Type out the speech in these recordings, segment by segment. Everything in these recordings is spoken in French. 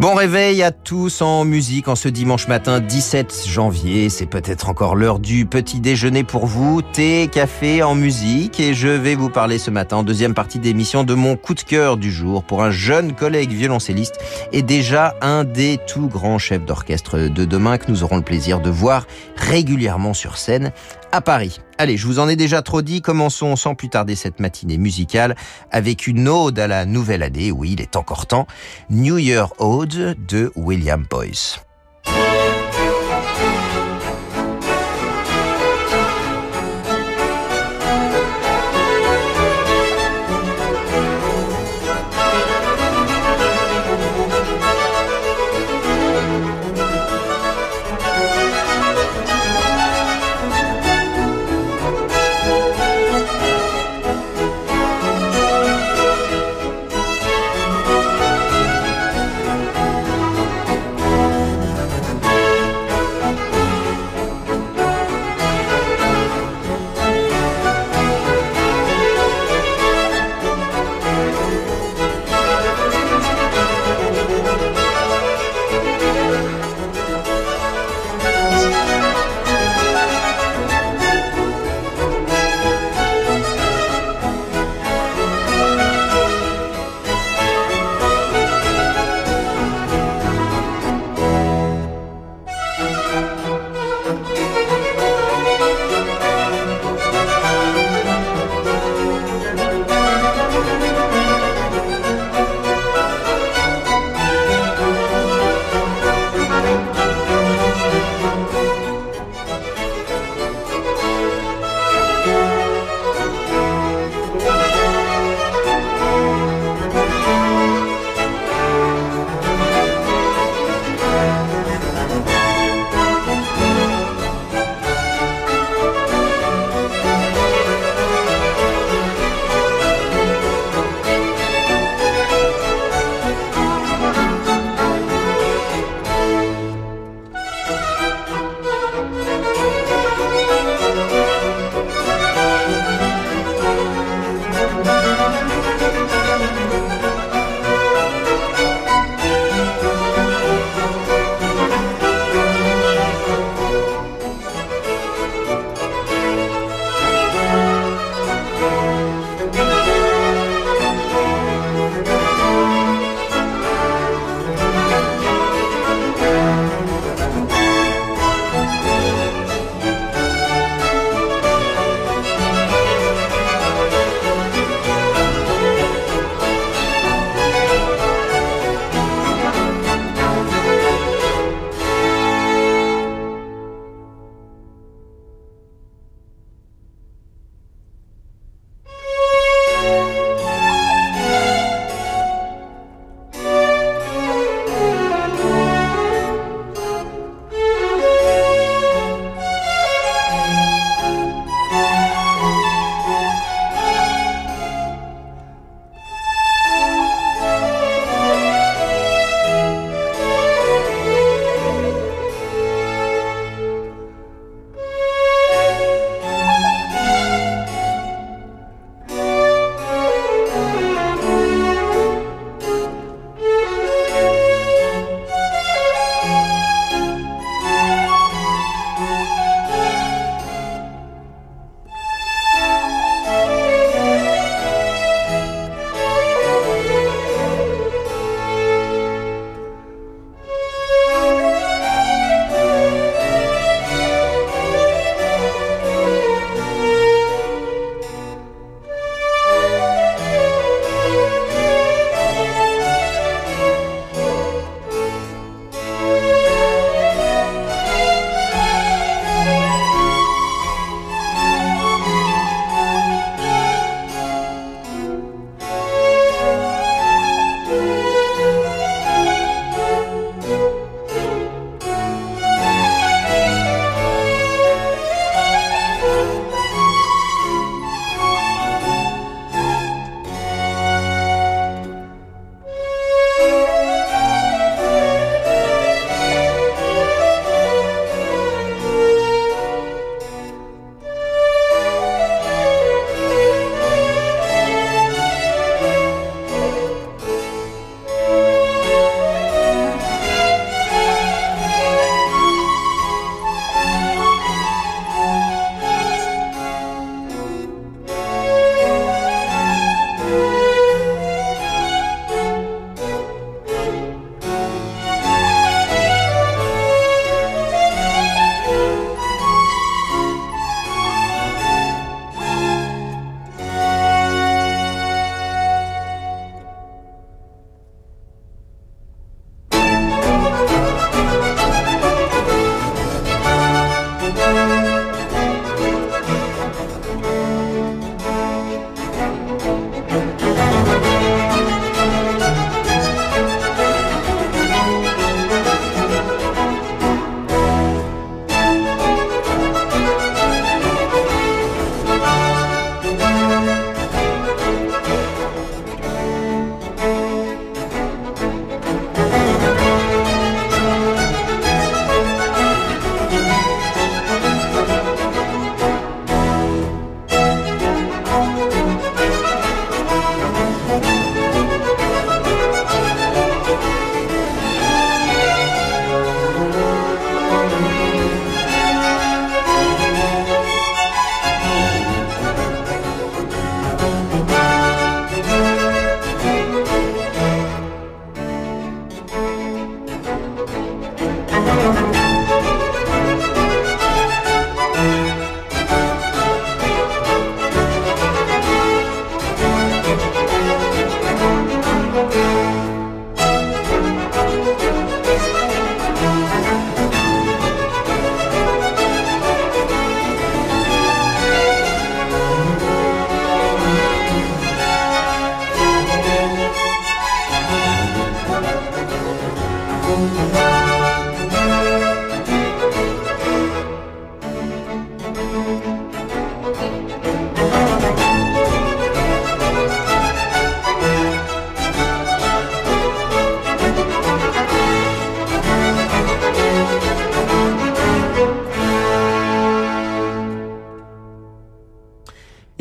Bon réveil à tous en musique en ce dimanche matin 17 janvier. C'est peut-être encore l'heure du petit déjeuner pour vous. Thé, café en musique. Et je vais vous parler ce matin deuxième partie d'émission de mon coup de cœur du jour pour un jeune collègue violoncelliste et déjà un des tout grands chefs d'orchestre de demain que nous aurons le plaisir de voir régulièrement sur scène à Paris. Allez, je vous en ai déjà trop dit, commençons sans plus tarder cette matinée musicale avec une ode à la nouvelle année, oui, il est encore temps, New Year Ode de William Boyce.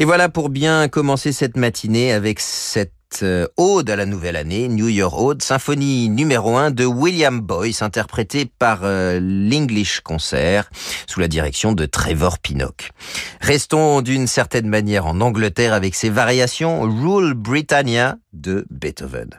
Voilà pour bien commencer cette matinée avec cette euh, ode à la nouvelle année, New Year Ode, symphonie numéro 1 de William Boyce, interprétée par euh, l'English Concert, sous la direction de Trevor Pinnock. Restons d'une certaine manière en Angleterre avec ses variations Rule Britannia de Beethoven.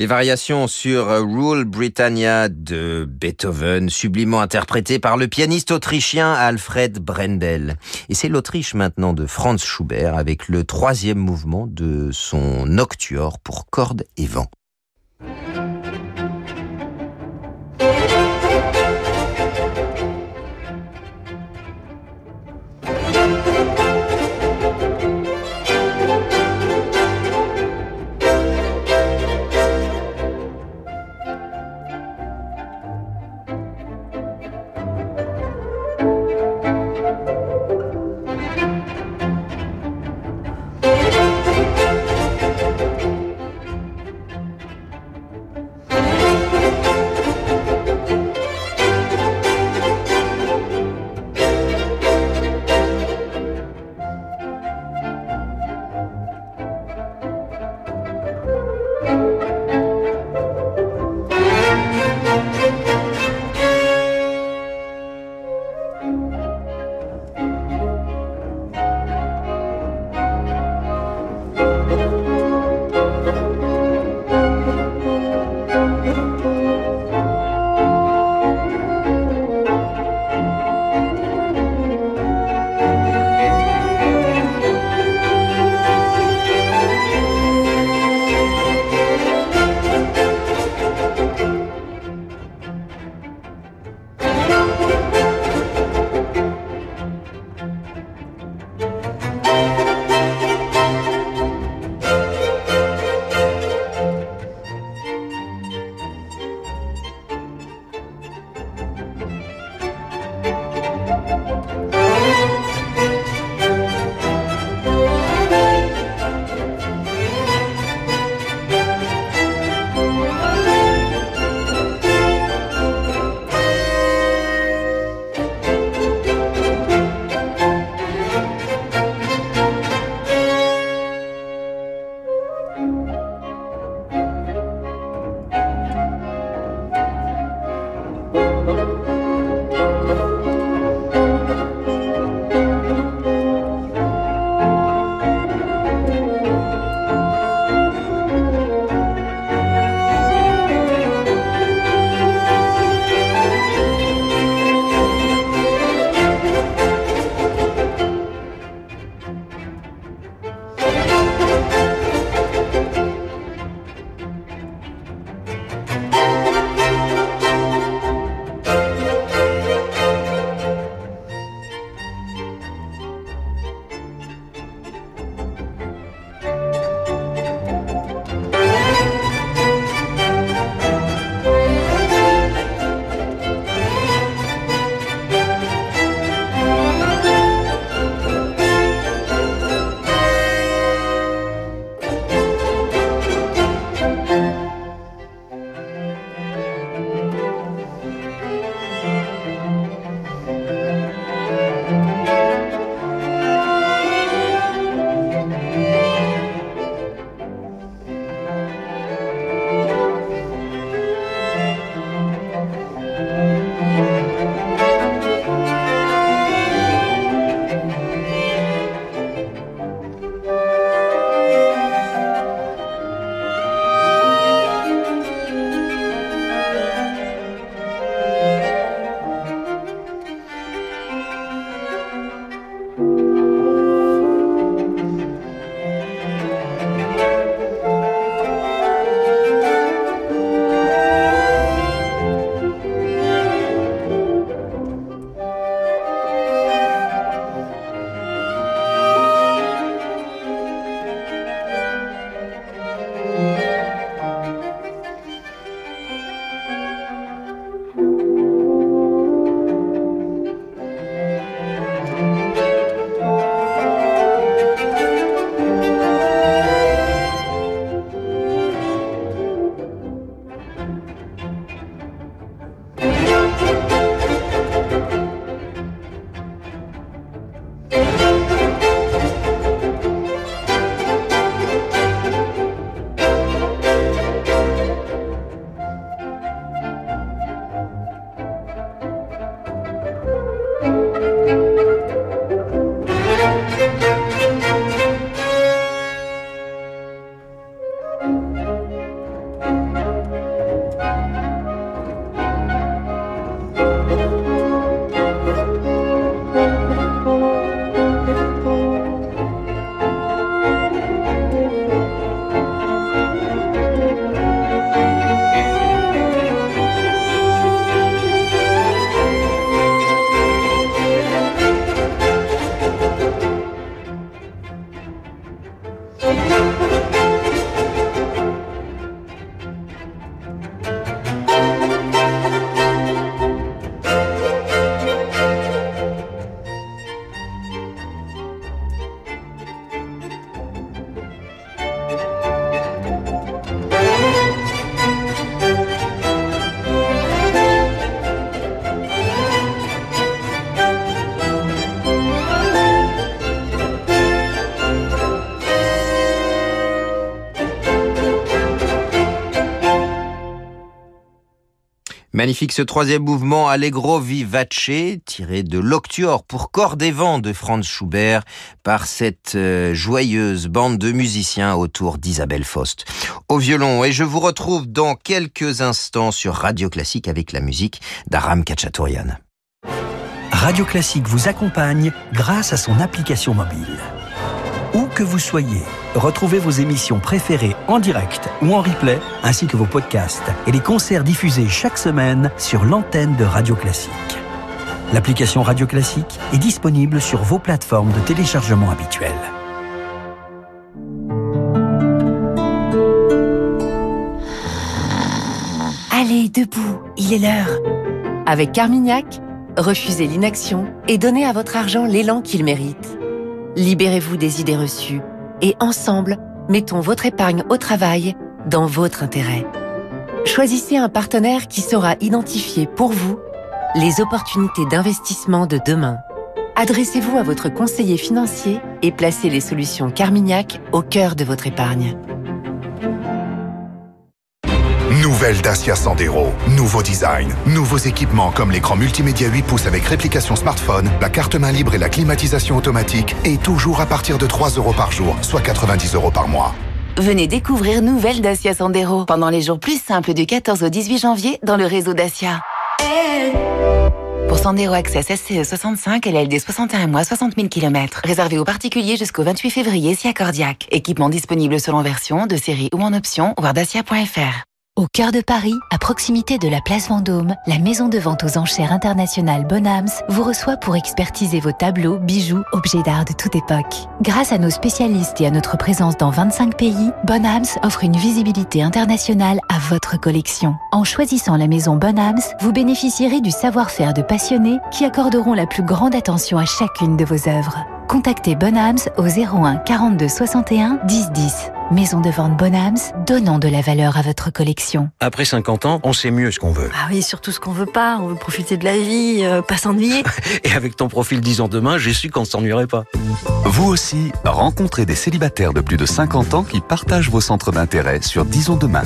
Les variations sur Rule Britannia de Beethoven, sublimement interprété par le pianiste autrichien Alfred Brendel. Et c'est l'Autriche maintenant de Franz Schubert avec le troisième mouvement de son nocturne pour cordes et vent. Magnifique ce troisième mouvement Allegro vivace, tiré de l'Octuor pour cordes et vent de Franz Schubert par cette euh, joyeuse bande de musiciens autour d'Isabelle Faust. Au violon, et je vous retrouve dans quelques instants sur Radio Classique avec la musique d'Aram Kachatourian. Radio Classique vous accompagne grâce à son application mobile. Vous soyez, retrouvez vos émissions préférées en direct ou en replay, ainsi que vos podcasts et les concerts diffusés chaque semaine sur l'antenne de Radio Classique. L'application Radio Classique est disponible sur vos plateformes de téléchargement habituelles. Allez, debout, il est l'heure. Avec Carmignac, refusez l'inaction et donnez à votre argent l'élan qu'il mérite. Libérez-vous des idées reçues et ensemble, mettons votre épargne au travail dans votre intérêt. Choisissez un partenaire qui saura identifier pour vous les opportunités d'investissement de demain. Adressez-vous à votre conseiller financier et placez les solutions Carmignac au cœur de votre épargne. Nouvelle Dacia Sandero. Nouveau design. Nouveaux équipements comme l'écran multimédia 8 pouces avec réplication smartphone, la carte main libre et la climatisation automatique. Et toujours à partir de 3 euros par jour, soit 90 euros par mois. Venez découvrir Nouvelle Dacia Sandero pendant les jours plus simples du 14 au 18 janvier dans le réseau Dacia. Pour Sandero Access SCE 65 et LD 61 mois, 60 000 km. Réservé aux particuliers jusqu'au 28 février si accordiaque. Équipement disponible selon version, de série ou en option, voir dacia.fr. Au cœur de Paris, à proximité de la place Vendôme, la maison de vente aux enchères internationales Bonhams vous reçoit pour expertiser vos tableaux, bijoux, objets d'art de toute époque. Grâce à nos spécialistes et à notre présence dans 25 pays, Bonhams offre une visibilité internationale à votre collection. En choisissant la maison Bonhams, vous bénéficierez du savoir-faire de passionnés qui accorderont la plus grande attention à chacune de vos œuvres. Contactez Bonhams au 01 42 61 10 10. Maison de vente Bonhams, donnons de la valeur à votre collection. Après 50 ans, on sait mieux ce qu'on veut. Ah oui, surtout ce qu'on veut pas. On veut profiter de la vie, euh, pas s'ennuyer. Et avec ton profil 10 ans demain, j'ai su qu'on ne s'ennuierait pas. Vous aussi, rencontrez des célibataires de plus de 50 ans qui partagent vos centres d'intérêt sur Disons demain.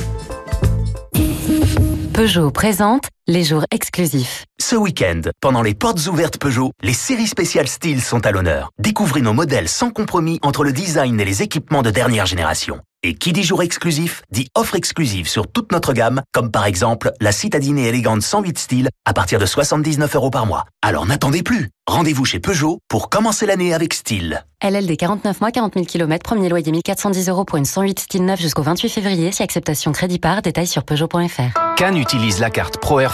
Peugeot présente les jours exclusifs. Ce week-end, pendant les portes ouvertes Peugeot, les séries spéciales Style sont à l'honneur. Découvrez nos modèles sans compromis entre le design et les équipements de dernière génération. Et qui dit jour exclusif, dit offre exclusive sur toute notre gamme, comme par exemple la citadine élégante 108 style à partir de 79 euros par mois. Alors n'attendez plus. Rendez-vous chez Peugeot pour commencer l'année avec style. LLD 49 mois, 40 000 km, premier loyer 1410 euros pour une 108 style neuf jusqu'au 28 février, si acceptation crédit par, détail sur Peugeot.fr. Cannes utilise la carte Pro Air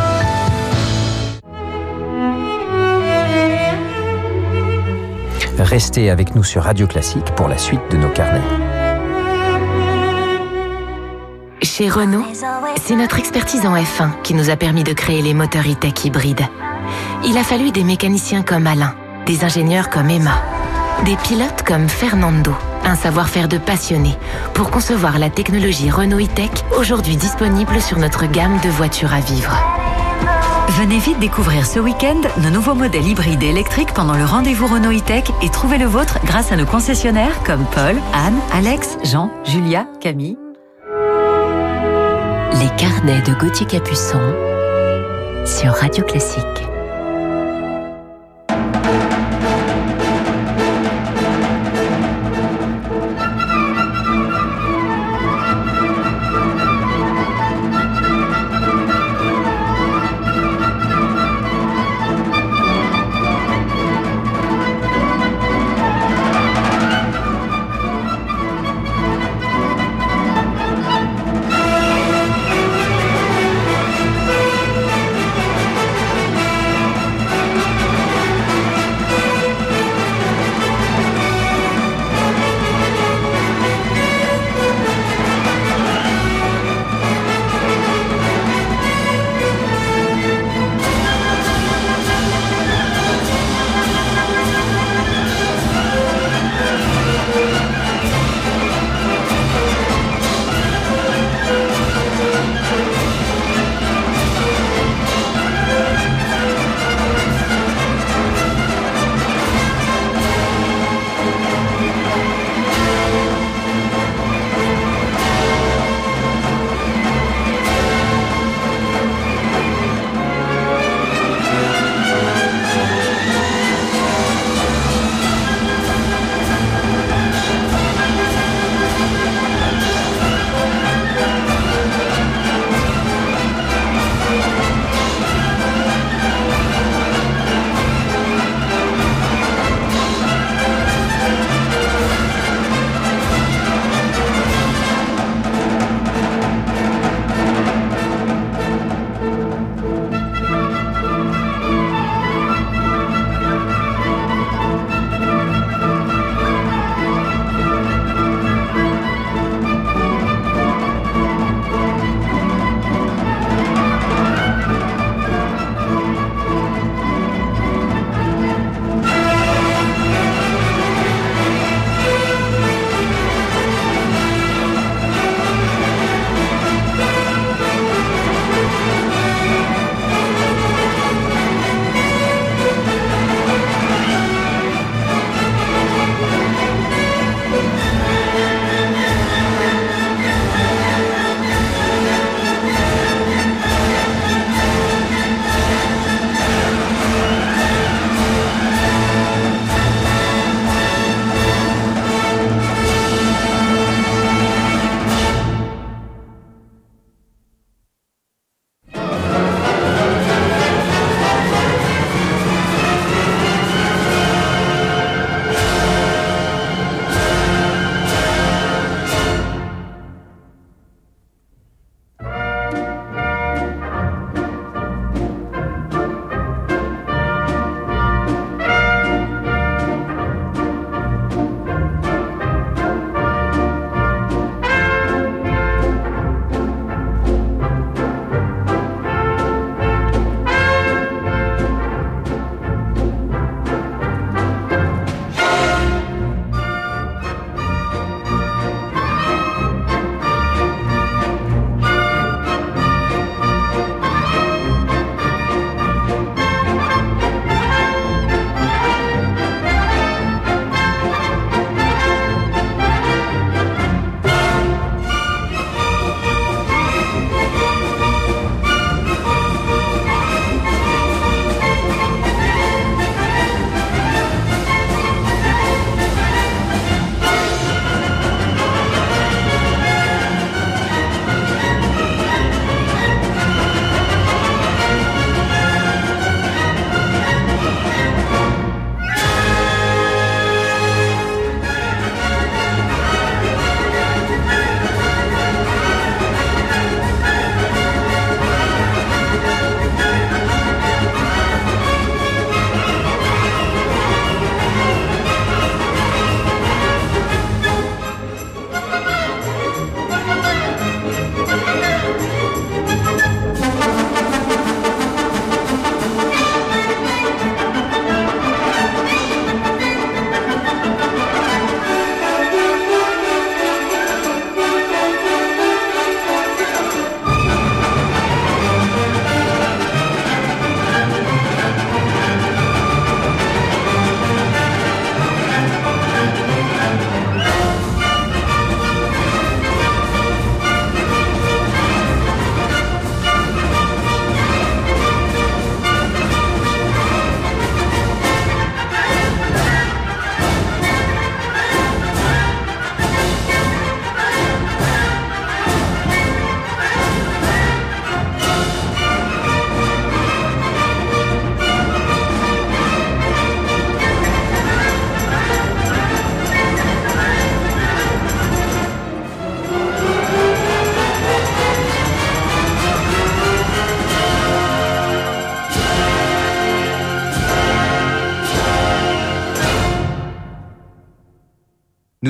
Restez avec nous sur Radio Classique pour la suite de nos carnets. Chez Renault, c'est notre expertise en F1 qui nous a permis de créer les moteurs e-tech hybrides. Il a fallu des mécaniciens comme Alain, des ingénieurs comme Emma, des pilotes comme Fernando, un savoir-faire de passionné pour concevoir la technologie Renault e-tech aujourd'hui disponible sur notre gamme de voitures à vivre. Venez vite découvrir ce week-end nos nouveaux modèles hybrides et électriques pendant le rendez-vous Renault e-tech et trouvez le vôtre grâce à nos concessionnaires comme Paul, Anne, Alex, Jean, Julia, Camille. Les carnets de Gauthier Capuçon sur Radio Classique.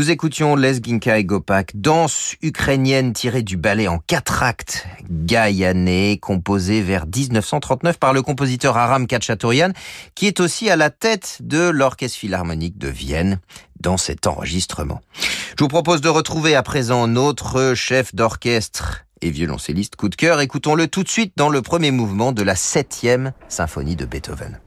Nous écoutions Les Ginka et Gopak, danse ukrainienne tirée du ballet en quatre actes Gaïané, composé vers 1939 par le compositeur Aram Khatchatourian, qui est aussi à la tête de l'Orchestre Philharmonique de Vienne dans cet enregistrement. Je vous propose de retrouver à présent notre chef d'orchestre et violoncelliste coup de cœur. Écoutons-le tout de suite dans le premier mouvement de la septième symphonie de Beethoven.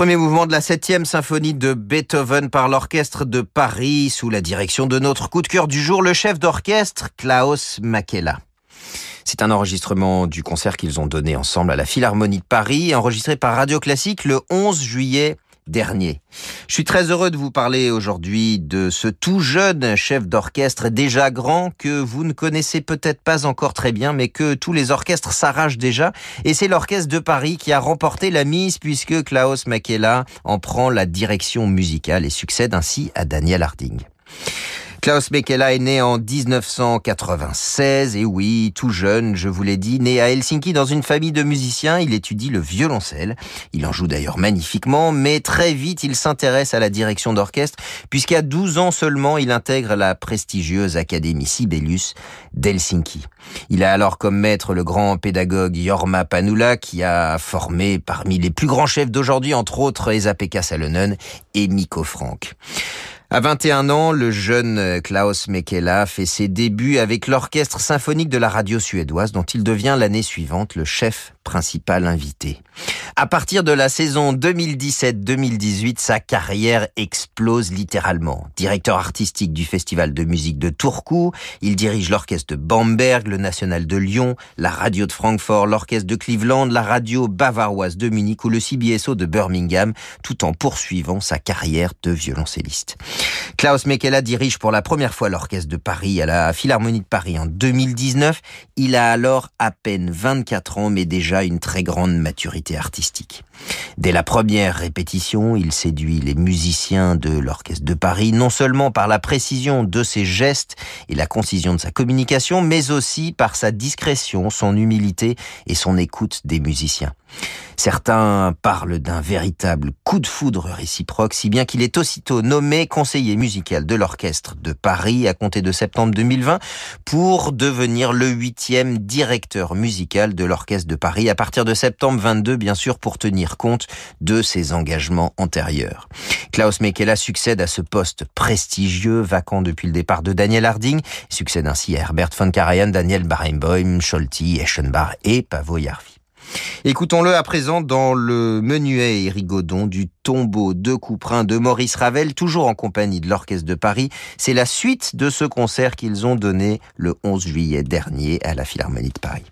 Premier mouvement de la septième symphonie de Beethoven par l'orchestre de Paris sous la direction de notre coup de cœur du jour, le chef d'orchestre Klaus Makela. C'est un enregistrement du concert qu'ils ont donné ensemble à la Philharmonie de Paris, enregistré par Radio Classique le 11 juillet dernier. Je suis très heureux de vous parler aujourd'hui de ce tout jeune chef d'orchestre déjà grand que vous ne connaissez peut-être pas encore très bien, mais que tous les orchestres s'arrachent déjà. Et c'est l'orchestre de Paris qui a remporté la mise puisque Klaus Makela en prend la direction musicale et succède ainsi à Daniel Harding. Klaus Mekela est né en 1996 et oui, tout jeune, je vous l'ai dit, né à Helsinki dans une famille de musiciens, il étudie le violoncelle. Il en joue d'ailleurs magnifiquement, mais très vite il s'intéresse à la direction d'orchestre puisqu'à 12 ans seulement, il intègre la prestigieuse Académie Sibelius d'Helsinki. Il a alors comme maître le grand pédagogue Jorma Panula qui a formé parmi les plus grands chefs d'aujourd'hui, entre autres Esa-Pekka Salonen et Mikko Frank. À 21 ans, le jeune Klaus Mekela fait ses débuts avec l'orchestre symphonique de la radio suédoise dont il devient l'année suivante le chef principal invité. À partir de la saison 2017-2018, sa carrière explose littéralement. Directeur artistique du Festival de musique de Turku, il dirige l'orchestre de Bamberg, le National de Lyon, la radio de Francfort, l'orchestre de Cleveland, la radio bavaroise de Munich ou le CBSO de Birmingham, tout en poursuivant sa carrière de violoncelliste. Klaus Mekela dirige pour la première fois l'orchestre de Paris à la Philharmonie de Paris en 2019. Il a alors à peine 24 ans, mais déjà une très grande maturité artistique. Dès la première répétition, il séduit les musiciens de l'orchestre de Paris, non seulement par la précision de ses gestes et la concision de sa communication, mais aussi par sa discrétion, son humilité et son écoute des musiciens. Certains parlent d'un véritable coup de foudre réciproque, si bien qu'il est aussitôt nommé conseiller musical de l'orchestre de Paris à compter de septembre 2020 pour devenir le huitième directeur musical de l'orchestre de Paris à partir de septembre 22, bien sûr, pour tenir compte de ses engagements antérieurs. Klaus Mekela succède à ce poste prestigieux, vacant depuis le départ de Daniel Harding, succède ainsi à Herbert von Karajan, Daniel Barenboim, Scholti, Eschenbach et Pavo Jarvi. Écoutons-le à présent dans le menuet et rigodon du tombeau de Couperin de Maurice Ravel, toujours en compagnie de l'Orchestre de Paris. C'est la suite de ce concert qu'ils ont donné le 11 juillet dernier à la Philharmonie de Paris.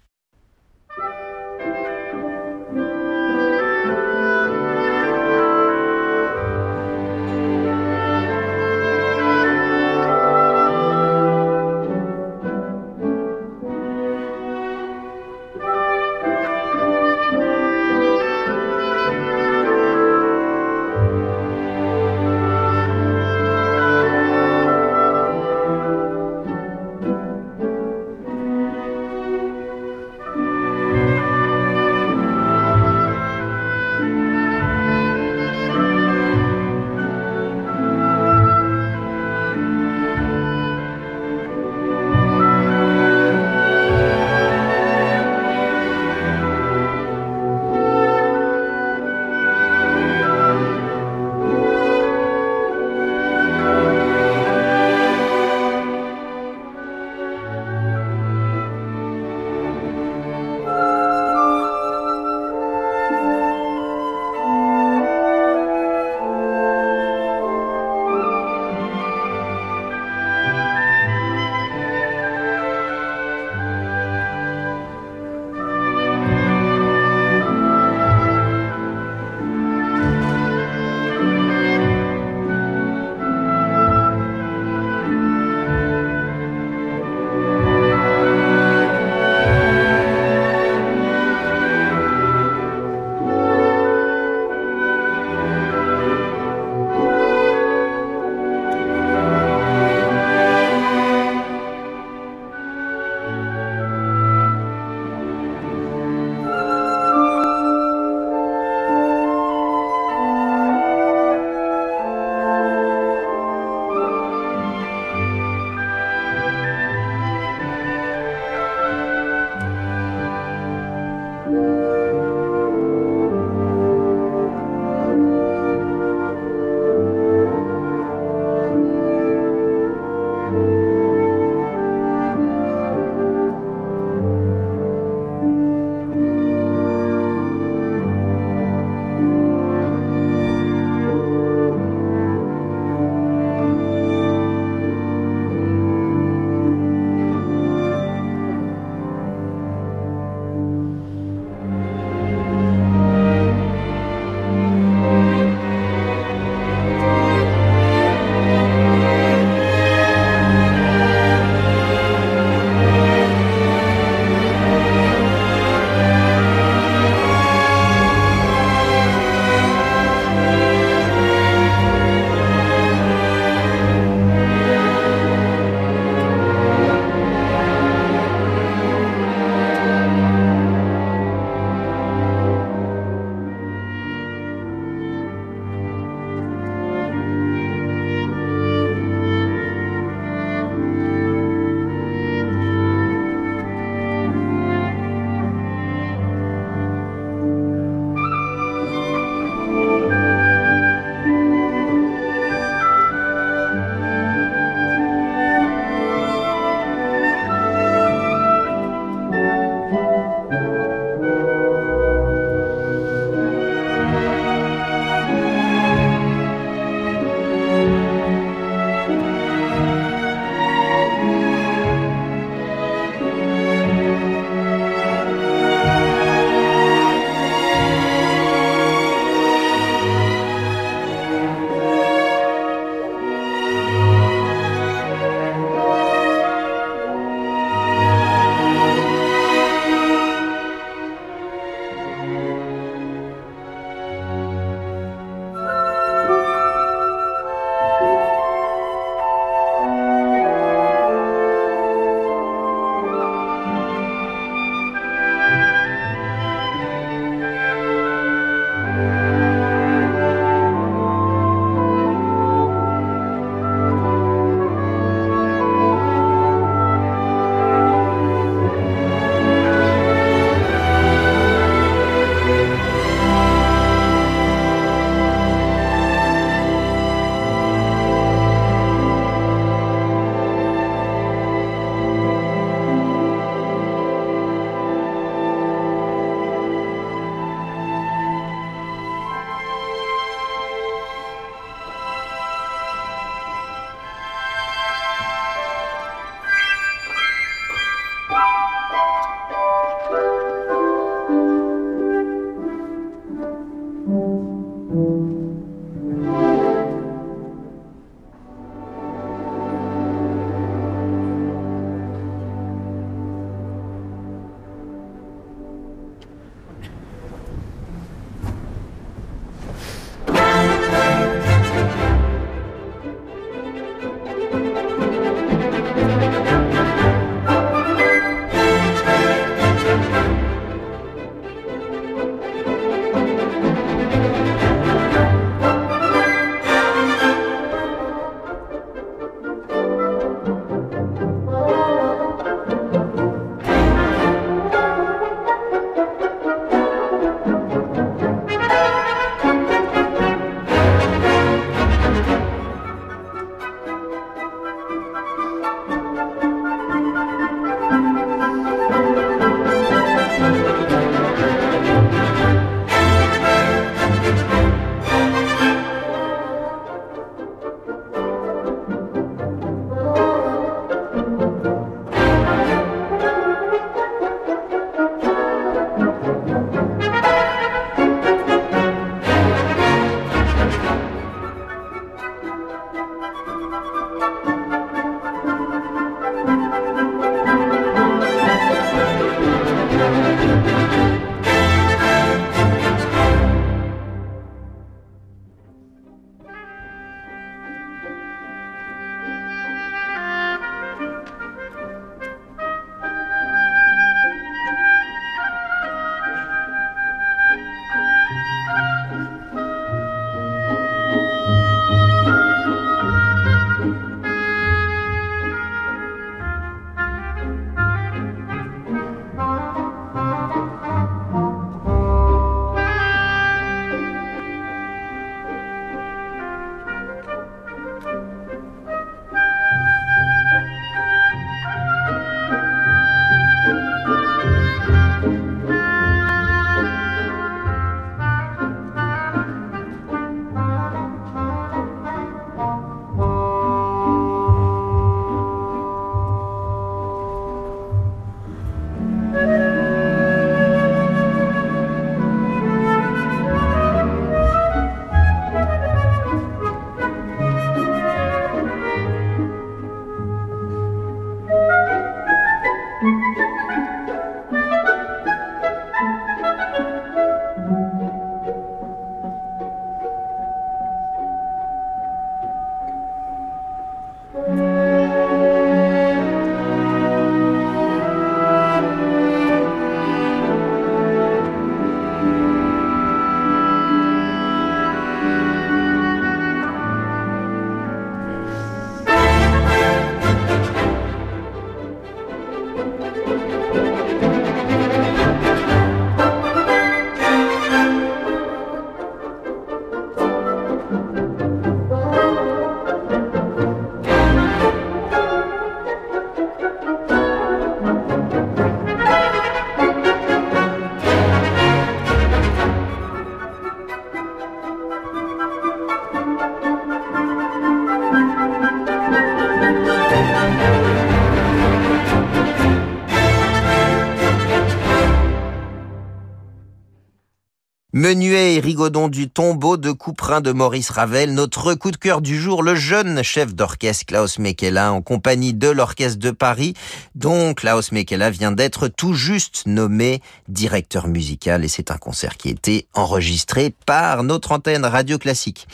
Et Rigaudon du tombeau de Couperin de Maurice Ravel, notre coup de cœur du jour, le jeune chef d'orchestre Klaus Mekela en compagnie de l'Orchestre de Paris, dont Klaus Mekela vient d'être tout juste nommé directeur musical et c'est un concert qui a été enregistré par notre antenne radio classique.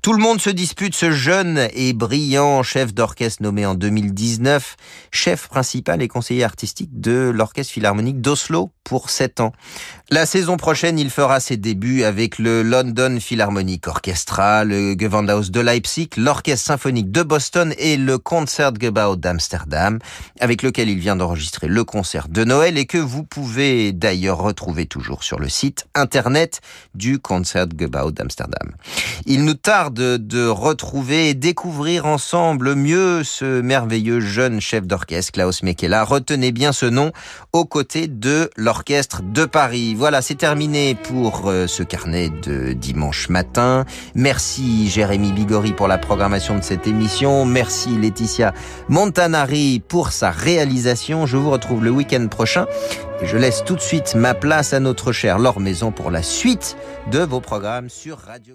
Tout le monde se dispute ce jeune et brillant chef d'orchestre nommé en 2019, chef principal et conseiller artistique de l'Orchestre Philharmonique d'Oslo pour 7 ans. La saison prochaine, il fera ses débuts avec le London Philharmonic Orchestra, le Gewandhaus de Leipzig, l'Orchestre Symphonique de Boston et le Concertgebouw d'Amsterdam, avec lequel il vient d'enregistrer le concert de Noël et que vous pouvez d'ailleurs retrouver toujours sur le site internet du Concertgebouw d'Amsterdam. Il nous tarde de retrouver et découvrir ensemble mieux ce merveilleux jeune chef d'orchestre, Klaus Mekela. Retenez bien ce nom aux côtés de l'Orchestre de Paris. Voilà, c'est terminé pour euh, ce carnet de dimanche matin. Merci Jérémy Bigori pour la programmation de cette émission. Merci Laetitia Montanari pour sa réalisation. Je vous retrouve le week-end prochain et je laisse tout de suite ma place à notre cher Laure Maison pour la suite de vos programmes sur Radio.